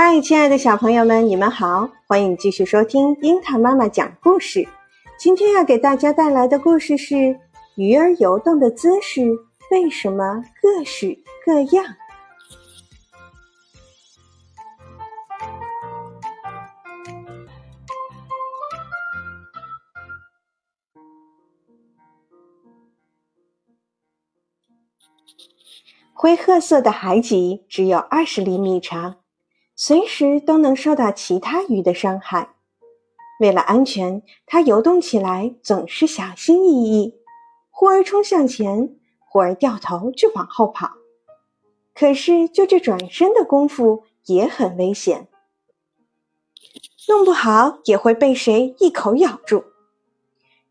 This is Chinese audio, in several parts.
嗨，亲爱的小朋友们，你们好，欢迎继续收听樱桃妈妈讲故事。今天要给大家带来的故事是《鱼儿游动的姿势为什么各式各样》。灰褐色的海脊只有二十厘米长。随时都能受到其他鱼的伤害。为了安全，它游动起来总是小心翼翼，忽而冲向前，忽而掉头就往后跑。可是，就这转身的功夫也很危险，弄不好也会被谁一口咬住。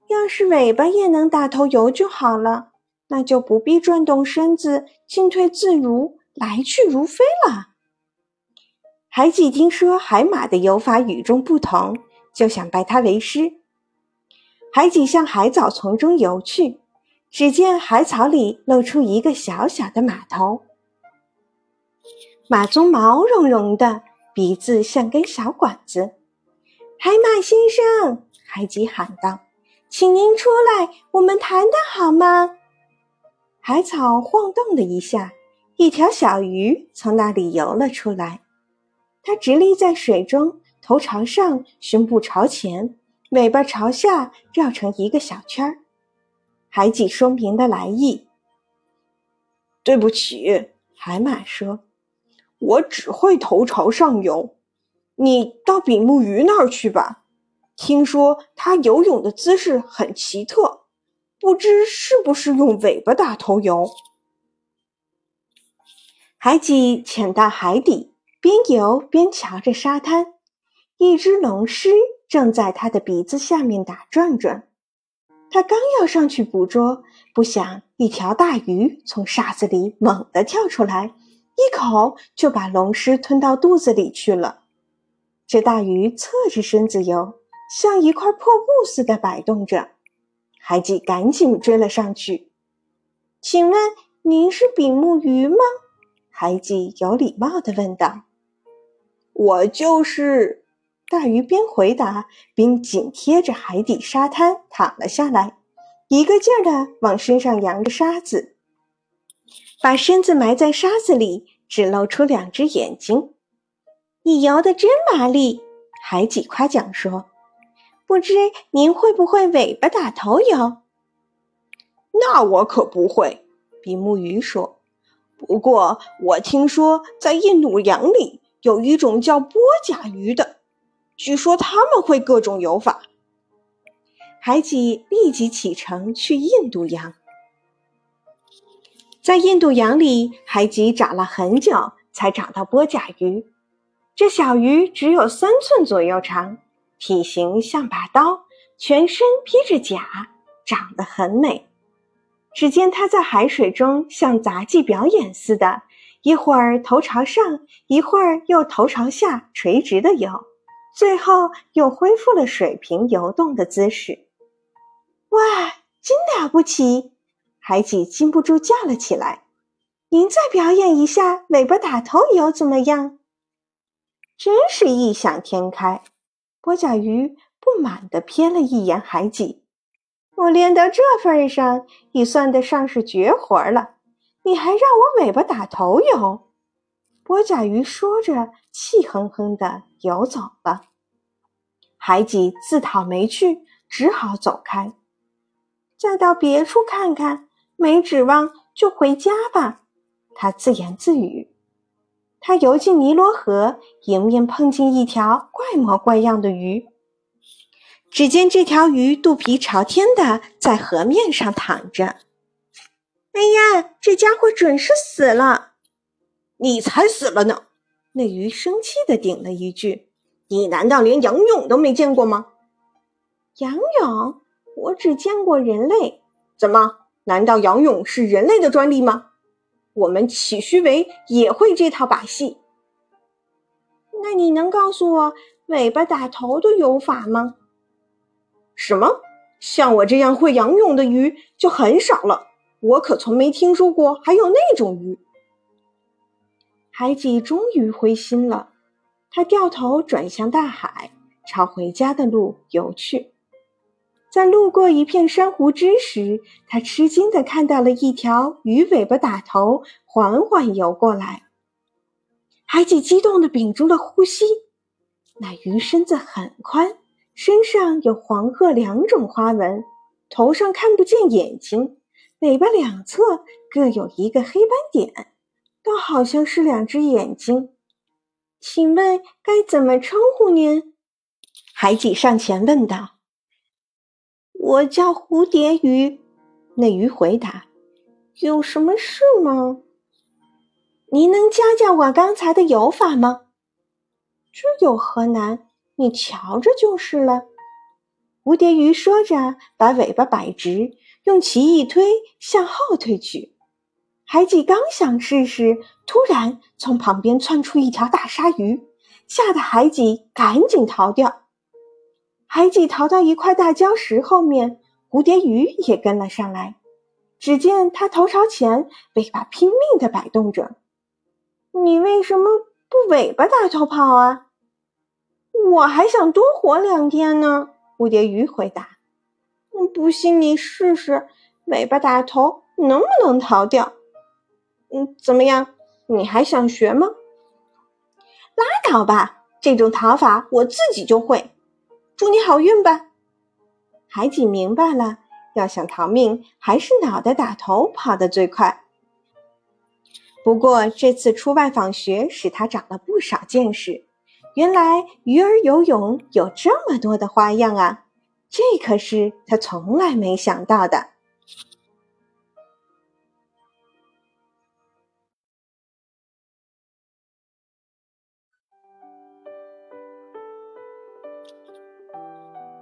要是尾巴也能打头游就好了，那就不必转动身子，进退自如，来去如飞了。海脊听说海马的游法与众不同，就想拜它为师。海脊向海藻丛中游去，只见海草里露出一个小小的马头，马鬃毛茸茸的，鼻子像根小管子。海马先生，海脊喊道：“请您出来，我们谈谈好吗？”海草晃动了一下，一条小鱼从那里游了出来。它直立在水中，头朝上，胸部朝前，尾巴朝下，绕成一个小圈儿。海脊说明的来意。对不起，海马说：“我只会头朝上游，你到比目鱼那儿去吧。听说它游泳的姿势很奇特，不知是不是用尾巴打头游。”海脊潜到海底。边游边瞧着沙滩，一只龙狮正在他的鼻子下面打转转。他刚要上去捕捉，不想一条大鱼从沙子里猛地跳出来，一口就把龙狮吞到肚子里去了。这大鱼侧着身子游，像一块破布似的摆动着。海鸡赶紧追了上去。请问您是比目鱼吗？海鸡有礼貌地问道。我就是，大鱼边回答边紧贴着海底沙滩躺了下来，一个劲儿地往身上扬着沙子，把身子埋在沙子里，只露出两只眼睛。你游得真麻利，海几夸奖说。不知您会不会尾巴打头游？那我可不会，比目鱼说。不过我听说在印度洋里。有一种叫波甲鱼的，据说他们会各种游法。海吉立即启程去印度洋。在印度洋里，海吉找了很久，才找到波甲鱼。这小鱼只有三寸左右长，体型像把刀，全身披着甲，长得很美。只见它在海水中像杂技表演似的。一会儿头朝上，一会儿又头朝下，垂直的游，最后又恢复了水平游动的姿势。哇，真了不起！海脊禁不住叫了起来。您再表演一下尾巴打头游怎么样？真是异想天开！波甲鱼不满地瞥了一眼海脊。我练到这份上，已算得上是绝活了。你还让我尾巴打头游？波甲鱼说着，气哼哼地游走了。海脊自讨没趣，只好走开。再到别处看看，没指望就回家吧。他自言自语。他游进尼罗河，迎面碰见一条怪模怪样的鱼。只见这条鱼肚皮朝天的在河面上躺着。哎呀，这家伙准是死了！你才死了呢！那鱼生气地顶了一句：“你难道连仰泳都没见过吗？”仰泳？我只见过人类。怎么？难道仰泳是人类的专利吗？我们岂须为也会这套把戏？那你能告诉我尾巴打头的游法吗？什么？像我这样会仰泳的鱼就很少了。我可从没听说过还有那种鱼。海脊终于灰心了，他掉头转向大海，朝回家的路游去。在路过一片珊瑚枝时，他吃惊地看到了一条鱼尾巴打头，缓缓游过来。海底激动地屏住了呼吸。那鱼身子很宽，身上有黄褐两种花纹，头上看不见眼睛，尾巴两侧各有一个黑斑点，倒好像是两只眼睛。请问该怎么称呼您？海底上前问道。我叫蝴蝶鱼，那鱼回答：“有什么事吗？您能教教我刚才的游法吗？”这有何难？你瞧着就是了。蝴蝶鱼说着，把尾巴摆直，用鳍一推，向后退去。海底刚想试试，突然从旁边窜出一条大鲨鱼，吓得海底赶紧逃掉。海底逃到一块大礁石后面，蝴蝶鱼也跟了上来。只见它头朝前，尾巴拼命地摆动着。你为什么不尾巴打头跑啊？我还想多活两天呢。蝴蝶鱼回答：“不信你试试，尾巴打头能不能逃掉？嗯，怎么样？你还想学吗？”拉倒吧，这种逃法我自己就会。祝你好运吧！海底明白了，要想逃命，还是脑袋打头跑得最快。不过这次出外访学，使他长了不少见识。原来鱼儿游泳有这么多的花样啊！这可是他从来没想到的。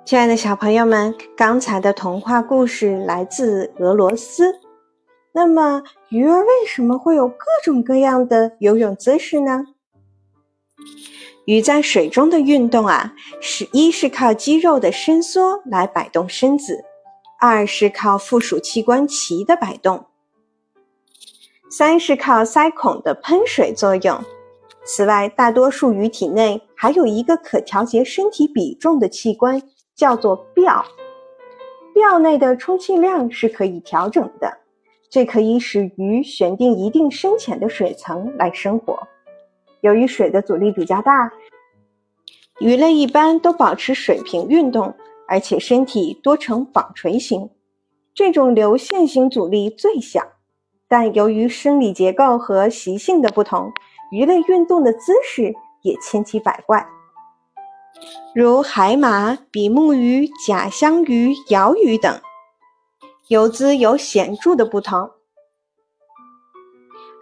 亲爱的小朋友们，刚才的童话故事来自俄罗斯。那么，鱼儿为什么会有各种各样的游泳姿势呢？鱼在水中的运动啊，是一是靠肌肉的伸缩来摆动身子，二是靠附属器官鳍的摆动，三是靠鳃孔的喷水作用。此外，大多数鱼体内还有一个可调节身体比重的器官。叫做鳔，鳔内的充气量是可以调整的，这可以使鱼选定一定深浅的水层来生活。由于水的阻力比较大，鱼类一般都保持水平运动，而且身体多呈纺锤形，这种流线型阻力最小。但由于生理结构和习性的不同，鱼类运动的姿势也千奇百怪。如海马、比目鱼、甲香鱼、鳐鱼等，游姿有显著的不同。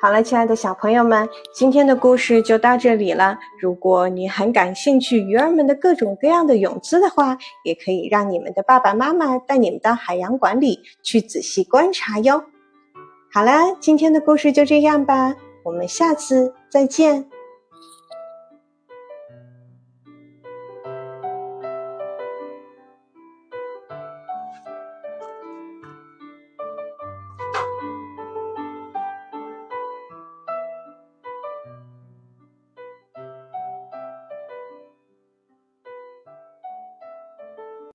好了，亲爱的小朋友们，今天的故事就到这里了。如果你很感兴趣鱼儿们的各种各样的泳姿的话，也可以让你们的爸爸妈妈带你们到海洋馆里去仔细观察哟。好啦，今天的故事就这样吧，我们下次再见。